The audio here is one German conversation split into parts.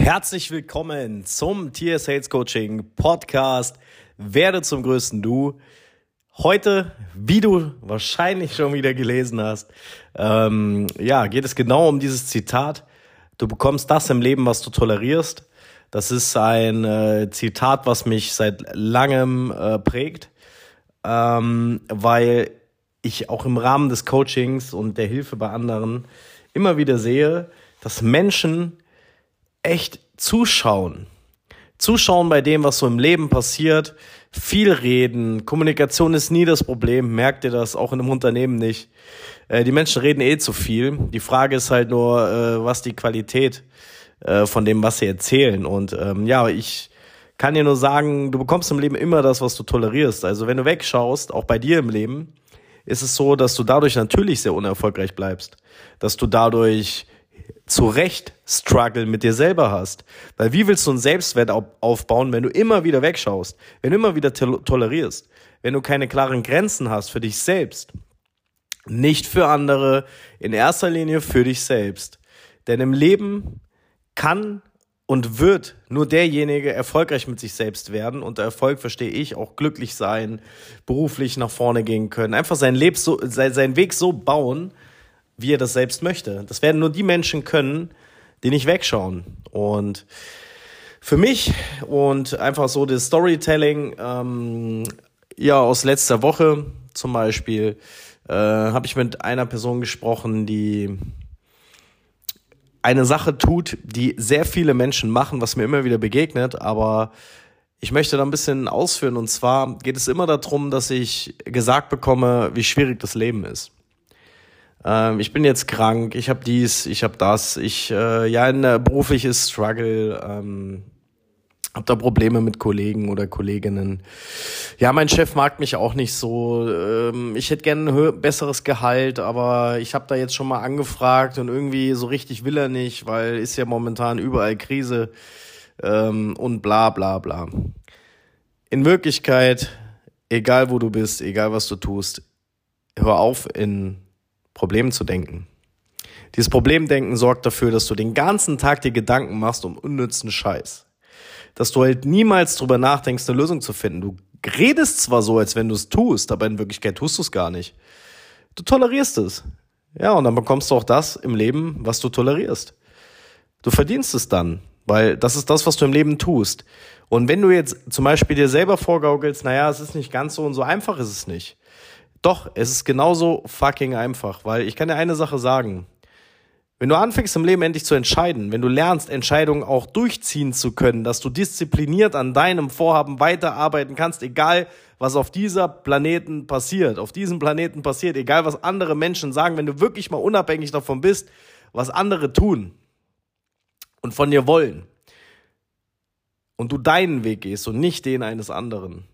Herzlich willkommen zum Tier Sales Coaching Podcast. Werde zum größten Du. Heute, wie du wahrscheinlich schon wieder gelesen hast, ähm, ja, geht es genau um dieses Zitat. Du bekommst das im Leben, was du tolerierst. Das ist ein äh, Zitat, was mich seit langem äh, prägt, ähm, weil ich auch im Rahmen des Coachings und der Hilfe bei anderen immer wieder sehe, dass Menschen echt zuschauen. Zuschauen bei dem, was so im Leben passiert. Viel reden. Kommunikation ist nie das Problem. Merkt ihr das auch in einem Unternehmen nicht? Äh, die Menschen reden eh zu viel. Die Frage ist halt nur, äh, was die Qualität äh, von dem, was sie erzählen. Und ähm, ja, ich kann dir nur sagen, du bekommst im Leben immer das, was du tolerierst. Also wenn du wegschaust, auch bei dir im Leben, ist es so, dass du dadurch natürlich sehr unerfolgreich bleibst. Dass du dadurch zu Recht Struggle mit dir selber hast. Weil wie willst du einen Selbstwert aufbauen, wenn du immer wieder wegschaust, wenn du immer wieder tolerierst, wenn du keine klaren Grenzen hast für dich selbst, nicht für andere, in erster Linie für dich selbst. Denn im Leben kann und wird nur derjenige erfolgreich mit sich selbst werden. Und der Erfolg verstehe ich auch glücklich sein, beruflich nach vorne gehen können, einfach sein, Leben so, sein Weg so bauen, wie er das selbst möchte. Das werden nur die Menschen können, die nicht wegschauen. Und für mich und einfach so das Storytelling, ähm, ja, aus letzter Woche zum Beispiel, äh, habe ich mit einer Person gesprochen, die eine Sache tut, die sehr viele Menschen machen, was mir immer wieder begegnet, aber ich möchte da ein bisschen ausführen. Und zwar geht es immer darum, dass ich gesagt bekomme, wie schwierig das Leben ist ähm, ich bin jetzt krank, ich habe dies, ich habe das, ich äh, ja ein äh, berufliches Struggle, ähm, habe da Probleme mit Kollegen oder Kolleginnen. Ja, mein Chef mag mich auch nicht so. Ähm, ich hätte gerne ein besseres Gehalt, aber ich habe da jetzt schon mal angefragt und irgendwie so richtig will er nicht, weil ist ja momentan überall Krise ähm, und bla bla bla. In Wirklichkeit, egal wo du bist, egal was du tust, hör auf in Problem zu denken. Dieses Problemdenken sorgt dafür, dass du den ganzen Tag dir Gedanken machst um unnützen Scheiß. Dass du halt niemals drüber nachdenkst, eine Lösung zu finden. Du redest zwar so, als wenn du es tust, aber in Wirklichkeit tust du es gar nicht. Du tolerierst es. Ja, und dann bekommst du auch das im Leben, was du tolerierst. Du verdienst es dann, weil das ist das, was du im Leben tust. Und wenn du jetzt zum Beispiel dir selber vorgaukelst, naja, es ist nicht ganz so und so einfach ist es nicht. Doch, es ist genauso fucking einfach, weil ich kann dir eine Sache sagen. Wenn du anfängst im Leben endlich zu entscheiden, wenn du lernst, Entscheidungen auch durchziehen zu können, dass du diszipliniert an deinem Vorhaben weiterarbeiten kannst, egal was auf dieser Planeten passiert, auf diesem Planeten passiert, egal was andere Menschen sagen, wenn du wirklich mal unabhängig davon bist, was andere tun und von dir wollen und du deinen Weg gehst und nicht den eines anderen,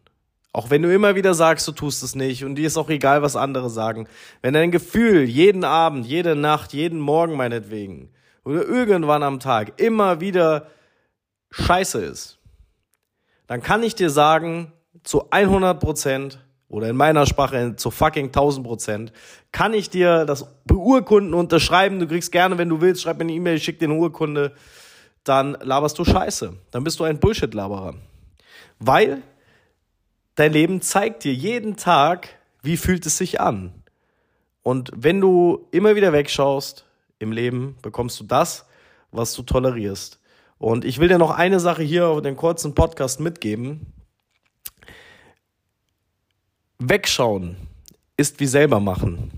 auch wenn du immer wieder sagst, du tust es nicht und dir ist auch egal, was andere sagen. Wenn dein Gefühl jeden Abend, jede Nacht, jeden Morgen meinetwegen oder irgendwann am Tag immer wieder scheiße ist, dann kann ich dir sagen, zu 100 Prozent oder in meiner Sprache zu fucking 1000 Prozent, kann ich dir das beurkunden, unterschreiben. Du kriegst gerne, wenn du willst, schreib mir eine E-Mail, schick dir eine Urkunde. Dann laberst du Scheiße. Dann bist du ein Bullshit-Laberer. Weil dein Leben zeigt dir jeden Tag, wie fühlt es sich an. Und wenn du immer wieder wegschaust im Leben, bekommst du das, was du tolerierst. Und ich will dir noch eine Sache hier auf den kurzen Podcast mitgeben. Wegschauen ist wie selber machen.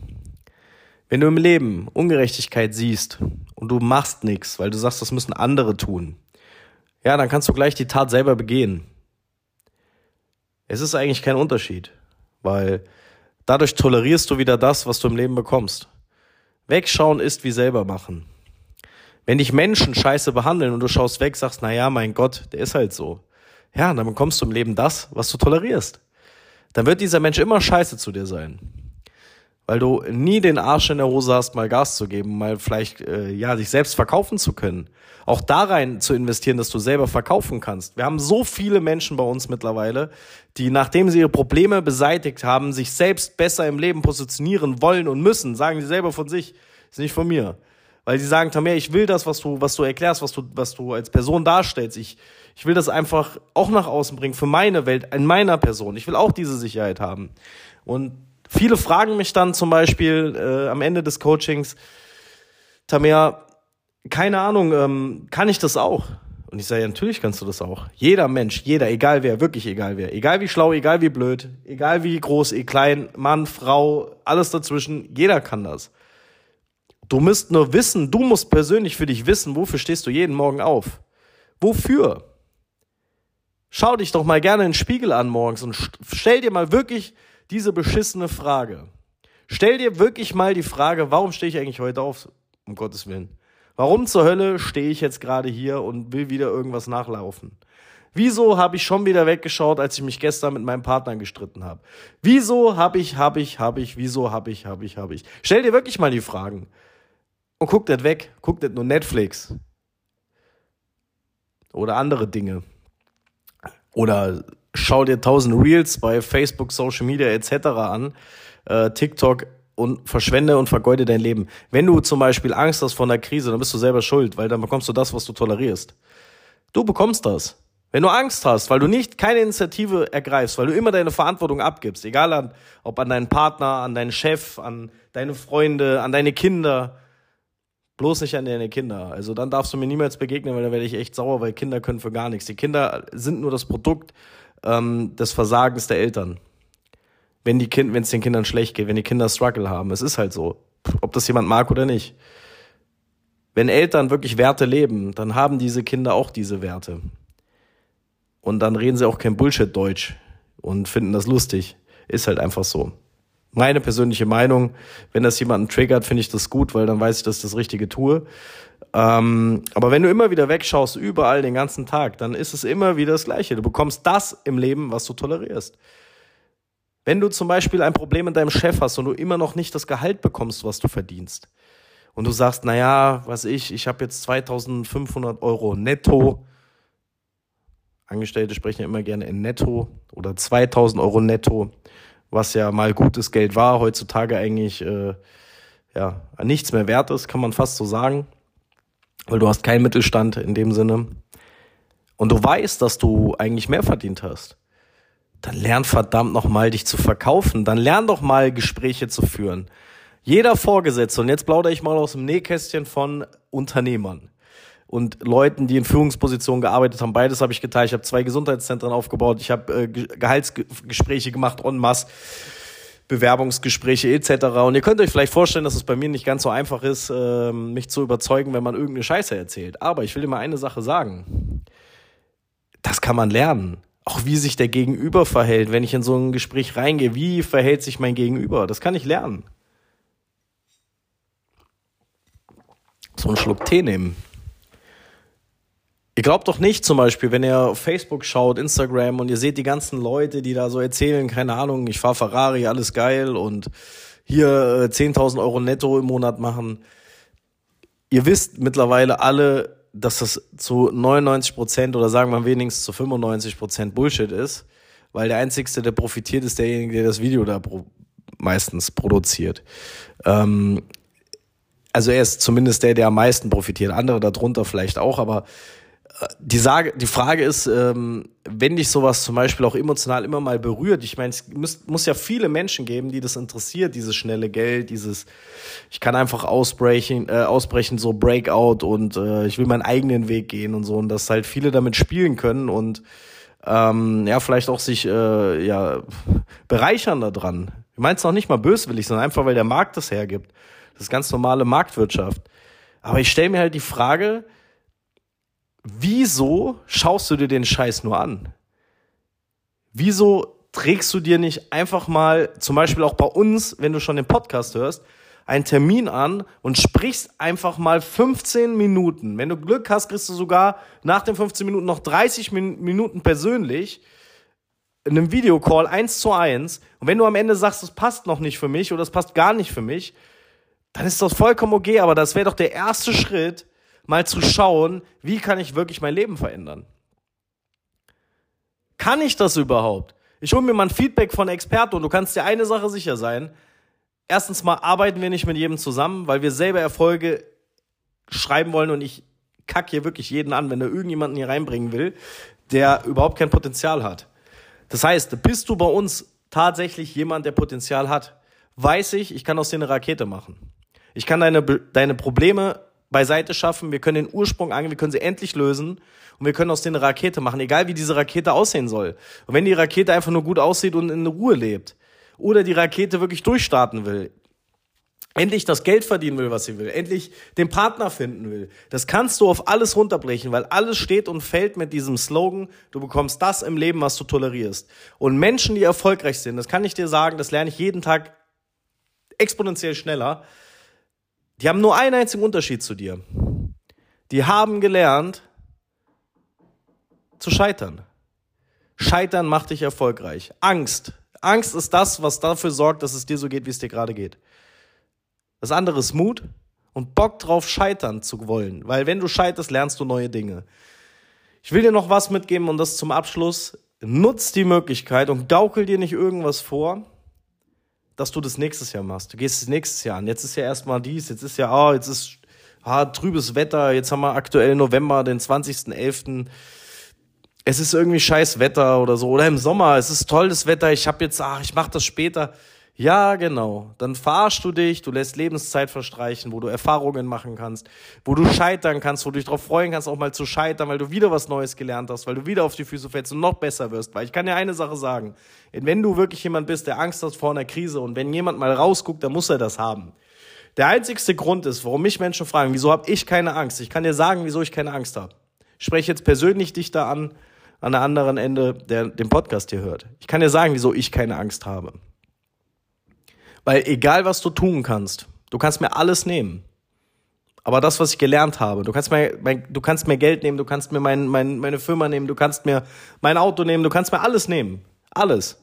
Wenn du im Leben Ungerechtigkeit siehst und du machst nichts, weil du sagst, das müssen andere tun, ja, dann kannst du gleich die Tat selber begehen. Es ist eigentlich kein Unterschied, weil dadurch tolerierst du wieder das, was du im Leben bekommst. Wegschauen ist wie selber machen. Wenn dich Menschen scheiße behandeln und du schaust weg, sagst, na ja, mein Gott, der ist halt so. Ja, dann bekommst du im Leben das, was du tolerierst. Dann wird dieser Mensch immer scheiße zu dir sein weil du nie den Arsch in der Hose hast, mal Gas zu geben, mal vielleicht äh, ja dich selbst verkaufen zu können. Auch da rein zu investieren, dass du selber verkaufen kannst. Wir haben so viele Menschen bei uns mittlerweile, die nachdem sie ihre Probleme beseitigt haben, sich selbst besser im Leben positionieren wollen und müssen, sagen sie selber von sich, ist nicht von mir. Weil sie sagen, Tamir, ich will das, was du, was du erklärst, was du, was du als Person darstellst. Ich, ich will das einfach auch nach außen bringen für meine Welt, in meiner Person. Ich will auch diese Sicherheit haben. Und viele fragen mich dann zum Beispiel äh, am Ende des Coachings, Tamir, keine Ahnung, ähm, kann ich das auch? Und ich sage, ja, natürlich kannst du das auch. Jeder Mensch, jeder, egal wer, wirklich egal wer, egal wie schlau, egal wie blöd, egal wie groß, egal klein, Mann, Frau, alles dazwischen, jeder kann das. Du musst nur wissen, du musst persönlich für dich wissen, wofür stehst du jeden Morgen auf? Wofür? Schau dich doch mal gerne in den Spiegel an morgens und stell dir mal wirklich diese beschissene Frage. Stell dir wirklich mal die Frage, warum stehe ich eigentlich heute auf? Um Gottes Willen. Warum zur Hölle stehe ich jetzt gerade hier und will wieder irgendwas nachlaufen? Wieso habe ich schon wieder weggeschaut, als ich mich gestern mit meinem Partner gestritten habe? Wieso habe ich, habe ich, habe ich, wieso habe ich, habe ich, habe ich? Stell dir wirklich mal die Fragen. Und guck nicht weg, guck nicht nur Netflix. Oder andere Dinge. Oder schau dir tausend Reels bei Facebook, Social Media etc. an, äh, TikTok und verschwende und vergeude dein Leben. Wenn du zum Beispiel Angst hast vor einer Krise, dann bist du selber schuld, weil dann bekommst du das, was du tolerierst. Du bekommst das. Wenn du Angst hast, weil du nicht keine Initiative ergreifst, weil du immer deine Verantwortung abgibst, egal an, ob an deinen Partner, an deinen Chef, an deine Freunde, an deine Kinder, Bloß nicht an deine Kinder. Also dann darfst du mir niemals begegnen, weil da werde ich echt sauer, weil Kinder können für gar nichts. Die Kinder sind nur das Produkt ähm, des Versagens der Eltern. Wenn die Kind, wenn es den Kindern schlecht geht, wenn die Kinder Struggle haben, es ist halt so. Ob das jemand mag oder nicht. Wenn Eltern wirklich Werte leben, dann haben diese Kinder auch diese Werte. Und dann reden sie auch kein Bullshit-Deutsch und finden das lustig. Ist halt einfach so meine persönliche Meinung. Wenn das jemanden triggert, finde ich das gut, weil dann weiß ich, dass ich das Richtige tue. Ähm, aber wenn du immer wieder wegschaust, überall den ganzen Tag, dann ist es immer wieder das Gleiche. Du bekommst das im Leben, was du tolerierst. Wenn du zum Beispiel ein Problem mit deinem Chef hast und du immer noch nicht das Gehalt bekommst, was du verdienst, und du sagst, naja, was ich, ich habe jetzt 2500 Euro netto, Angestellte sprechen ja immer gerne in netto oder 2000 Euro netto was ja mal gutes Geld war, heutzutage eigentlich äh, ja, nichts mehr wert ist, kann man fast so sagen, weil du hast keinen Mittelstand in dem Sinne. Und du weißt, dass du eigentlich mehr verdient hast. Dann lern verdammt nochmal dich zu verkaufen. Dann lern doch mal Gespräche zu führen. Jeder Vorgesetzte, und jetzt plaudere ich mal aus dem Nähkästchen von Unternehmern und Leuten, die in Führungspositionen gearbeitet haben. Beides habe ich geteilt. Ich habe zwei Gesundheitszentren aufgebaut. Ich habe äh, Gehaltsgespräche gemacht en masse. Bewerbungsgespräche etc. Und ihr könnt euch vielleicht vorstellen, dass es bei mir nicht ganz so einfach ist, äh, mich zu überzeugen, wenn man irgendeine Scheiße erzählt. Aber ich will dir mal eine Sache sagen. Das kann man lernen. Auch wie sich der Gegenüber verhält, wenn ich in so ein Gespräch reingehe. Wie verhält sich mein Gegenüber? Das kann ich lernen. So einen Schluck Tee nehmen. Ihr glaubt doch nicht zum Beispiel, wenn ihr auf Facebook schaut, Instagram und ihr seht die ganzen Leute, die da so erzählen, keine Ahnung, ich fahre Ferrari, alles geil und hier äh, 10.000 Euro netto im Monat machen. Ihr wisst mittlerweile alle, dass das zu 99 Prozent oder sagen wir wenigstens zu 95 Prozent Bullshit ist, weil der Einzige, der profitiert, ist derjenige, der das Video da pro meistens produziert. Ähm, also er ist zumindest der, der am meisten profitiert. Andere darunter vielleicht auch, aber die, Sage, die Frage ist, ähm, wenn dich sowas zum Beispiel auch emotional immer mal berührt, ich meine, es muss, muss ja viele Menschen geben, die das interessiert, dieses schnelle Geld, dieses, ich kann einfach ausbrechen, äh, ausbrechen, so Breakout und äh, ich will meinen eigenen Weg gehen und so und dass halt viele damit spielen können und ähm, ja, vielleicht auch sich äh, ja bereichern daran. Ich meine es noch nicht mal böswillig, sondern einfach, weil der Markt das hergibt. Das ist ganz normale Marktwirtschaft. Aber ich stelle mir halt die Frage, wieso schaust du dir den Scheiß nur an? Wieso trägst du dir nicht einfach mal, zum Beispiel auch bei uns, wenn du schon den Podcast hörst, einen Termin an und sprichst einfach mal 15 Minuten. Wenn du Glück hast, kriegst du sogar nach den 15 Minuten noch 30 Minuten persönlich in einem Videocall eins zu eins. Und wenn du am Ende sagst, es passt noch nicht für mich oder es passt gar nicht für mich, dann ist das vollkommen okay, aber das wäre doch der erste Schritt, mal zu schauen, wie kann ich wirklich mein Leben verändern? Kann ich das überhaupt? Ich hole mir mal ein Feedback von Experten und du kannst dir eine Sache sicher sein. Erstens mal arbeiten wir nicht mit jedem zusammen, weil wir selber Erfolge schreiben wollen und ich kack hier wirklich jeden an, wenn er irgendjemanden hier reinbringen will, der überhaupt kein Potenzial hat. Das heißt, bist du bei uns tatsächlich jemand, der Potenzial hat, weiß ich, ich kann aus dir eine Rakete machen. Ich kann deine, deine Probleme beiseite schaffen, wir können den Ursprung angehen, wir können sie endlich lösen und wir können aus denen eine Rakete machen, egal wie diese Rakete aussehen soll. Und wenn die Rakete einfach nur gut aussieht und in Ruhe lebt oder die Rakete wirklich durchstarten will, endlich das Geld verdienen will, was sie will, endlich den Partner finden will. Das kannst du auf alles runterbrechen, weil alles steht und fällt mit diesem Slogan, du bekommst das im Leben, was du tolerierst. Und Menschen, die erfolgreich sind, das kann ich dir sagen, das lerne ich jeden Tag exponentiell schneller, die haben nur einen einzigen Unterschied zu dir. Die haben gelernt zu scheitern. Scheitern macht dich erfolgreich. Angst. Angst ist das, was dafür sorgt, dass es dir so geht, wie es dir gerade geht. Das andere ist Mut und Bock drauf, scheitern zu wollen. Weil wenn du scheiterst, lernst du neue Dinge. Ich will dir noch was mitgeben und das zum Abschluss. Nutz die Möglichkeit und gaukel dir nicht irgendwas vor, dass du das nächstes Jahr machst. Du gehst das nächstes Jahr an. Jetzt ist ja erstmal dies, jetzt ist ja, ah, oh, jetzt ist ah, trübes Wetter, jetzt haben wir aktuell November, den 20.11. Es ist irgendwie scheiß Wetter oder so. Oder im Sommer, es ist tolles Wetter, ich hab jetzt, ach, ich mach das später. Ja, genau. Dann fahrst du dich, du lässt Lebenszeit verstreichen, wo du Erfahrungen machen kannst, wo du scheitern kannst, wo du dich darauf freuen kannst, auch mal zu scheitern, weil du wieder was Neues gelernt hast, weil du wieder auf die Füße fällst und noch besser wirst. Weil ich kann dir eine Sache sagen. Wenn du wirklich jemand bist, der Angst hat vor einer Krise und wenn jemand mal rausguckt, dann muss er das haben. Der einzigste Grund ist, warum mich Menschen fragen, wieso habe ich keine Angst? Ich kann dir sagen, wieso ich keine Angst habe. Ich spreche jetzt persönlich dich da an, an der anderen Ende, der den Podcast hier hört. Ich kann dir sagen, wieso ich keine Angst habe. Weil egal, was du tun kannst, du kannst mir alles nehmen. Aber das, was ich gelernt habe, du kannst mir, mein, du kannst mir Geld nehmen, du kannst mir mein, mein, meine Firma nehmen, du kannst mir mein Auto nehmen, du kannst mir alles nehmen. Alles.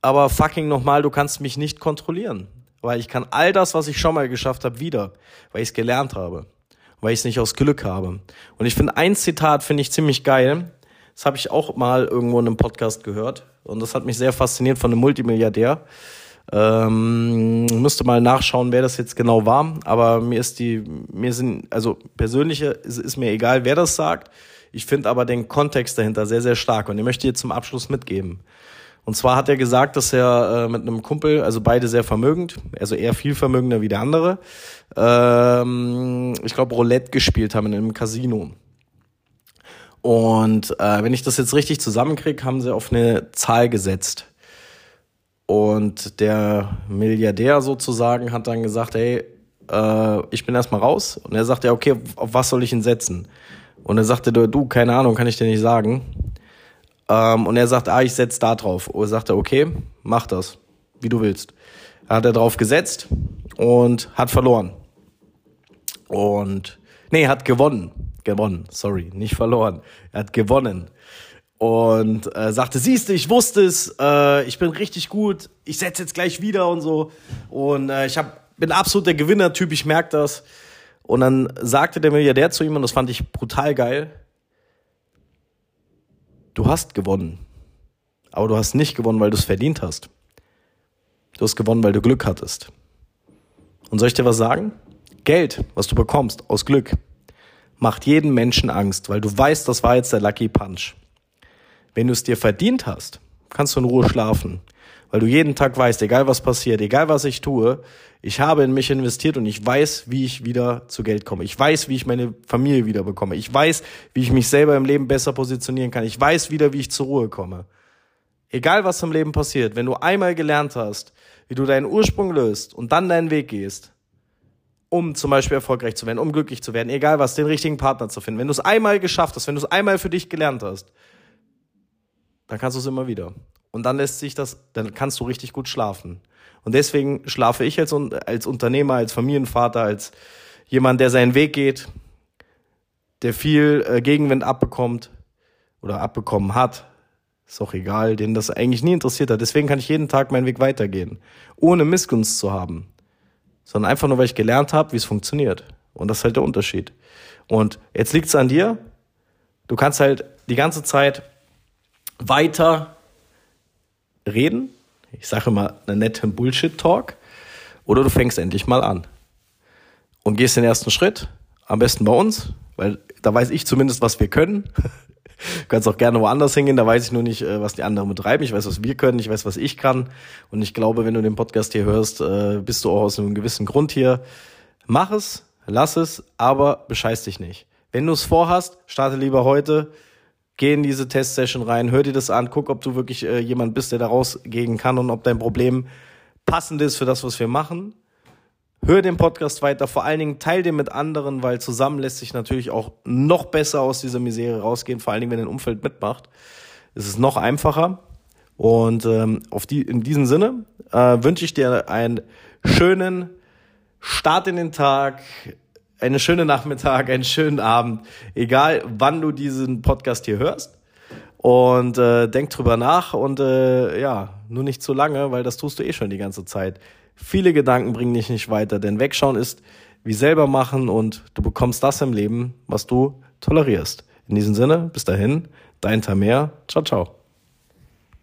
Aber fucking nochmal, du kannst mich nicht kontrollieren. Weil ich kann all das, was ich schon mal geschafft habe, wieder. Weil ich es gelernt habe. Weil ich es nicht aus Glück habe. Und ich finde, ein Zitat finde ich ziemlich geil. Das habe ich auch mal irgendwo in einem Podcast gehört. Und das hat mich sehr fasziniert von einem Multimilliardär. Ähm, müsste mal nachschauen, wer das jetzt genau war. Aber mir ist die, mir sind, also persönliche ist, ist mir egal, wer das sagt. Ich finde aber den Kontext dahinter sehr, sehr stark. Und ich möchte dir zum Abschluss mitgeben. Und zwar hat er gesagt, dass er äh, mit einem Kumpel, also beide sehr vermögend, also eher viel vermögender wie der andere, ähm, ich glaube Roulette gespielt haben in einem Casino. Und äh, wenn ich das jetzt richtig zusammenkriege, haben sie auf eine Zahl gesetzt. Und der Milliardär sozusagen hat dann gesagt, hey, äh, ich bin erstmal raus. Und er sagte, ja, okay, auf was soll ich ihn setzen? Und er sagte, du, keine Ahnung, kann ich dir nicht sagen. Ähm, und er sagt, ah, ich setz da drauf. Und er sagte, okay, mach das, wie du willst. Hat er drauf gesetzt und hat verloren. Und, nee, hat gewonnen gewonnen, sorry, nicht verloren. Er hat gewonnen. Und äh, sagte, siehst du, ich wusste es, äh, ich bin richtig gut, ich setze jetzt gleich wieder und so. Und äh, ich hab, bin absolut der Gewinnertyp, ich merke das. Und dann sagte der Milliardär zu ihm, und das fand ich brutal geil, du hast gewonnen. Aber du hast nicht gewonnen, weil du es verdient hast. Du hast gewonnen, weil du Glück hattest. Und soll ich dir was sagen? Geld, was du bekommst aus Glück, macht jedem Menschen Angst, weil du weißt, das war jetzt der Lucky Punch. Wenn du es dir verdient hast, kannst du in Ruhe schlafen, weil du jeden Tag weißt, egal was passiert, egal was ich tue, ich habe in mich investiert und ich weiß, wie ich wieder zu Geld komme. Ich weiß, wie ich meine Familie wieder bekomme. Ich weiß, wie ich mich selber im Leben besser positionieren kann. Ich weiß wieder, wie ich zur Ruhe komme. Egal was im Leben passiert, wenn du einmal gelernt hast, wie du deinen Ursprung löst und dann deinen Weg gehst, um zum Beispiel erfolgreich zu werden, um glücklich zu werden, egal was, den richtigen Partner zu finden. Wenn du es einmal geschafft hast, wenn du es einmal für dich gelernt hast, dann kannst du es immer wieder. Und dann lässt sich das, dann kannst du richtig gut schlafen. Und deswegen schlafe ich als, als Unternehmer, als Familienvater, als jemand, der seinen Weg geht, der viel äh, Gegenwind abbekommt oder abbekommen hat, ist auch egal, den das eigentlich nie interessiert hat. Deswegen kann ich jeden Tag meinen Weg weitergehen, ohne Missgunst zu haben sondern einfach nur, weil ich gelernt habe, wie es funktioniert. Und das ist halt der Unterschied. Und jetzt liegt es an dir. Du kannst halt die ganze Zeit weiter reden. Ich sage immer einen netten Bullshit-Talk. Oder du fängst endlich mal an. und gehst den ersten Schritt. Am besten bei uns, weil da weiß ich zumindest, was wir können. Du kannst auch gerne woanders hingehen, da weiß ich nur nicht, äh, was die anderen betreiben. Ich weiß, was wir können, ich weiß, was ich kann. Und ich glaube, wenn du den Podcast hier hörst, äh, bist du auch aus einem gewissen Grund hier. Mach es, lass es, aber bescheiß dich nicht. Wenn du es vorhast, starte lieber heute, geh in diese Testsession rein, hör dir das an, guck, ob du wirklich äh, jemand bist, der da rausgehen kann und ob dein Problem passend ist für das, was wir machen. Hör den Podcast weiter, vor allen Dingen teil den mit anderen, weil zusammen lässt sich natürlich auch noch besser aus dieser Misere rausgehen, vor allen Dingen, wenn dein Umfeld mitmacht. Es ist noch einfacher. Und ähm, auf die, in diesem Sinne äh, wünsche ich dir einen schönen Start in den Tag, eine schöne Nachmittag, einen schönen Abend, egal wann du diesen Podcast hier hörst. Und äh, denk drüber nach und äh, ja, nur nicht zu lange, weil das tust du eh schon die ganze Zeit. Viele Gedanken bringen dich nicht weiter, denn wegschauen ist wie selber machen und du bekommst das im Leben, was du tolerierst. In diesem Sinne, bis dahin, dein Tamer. Ciao, ciao.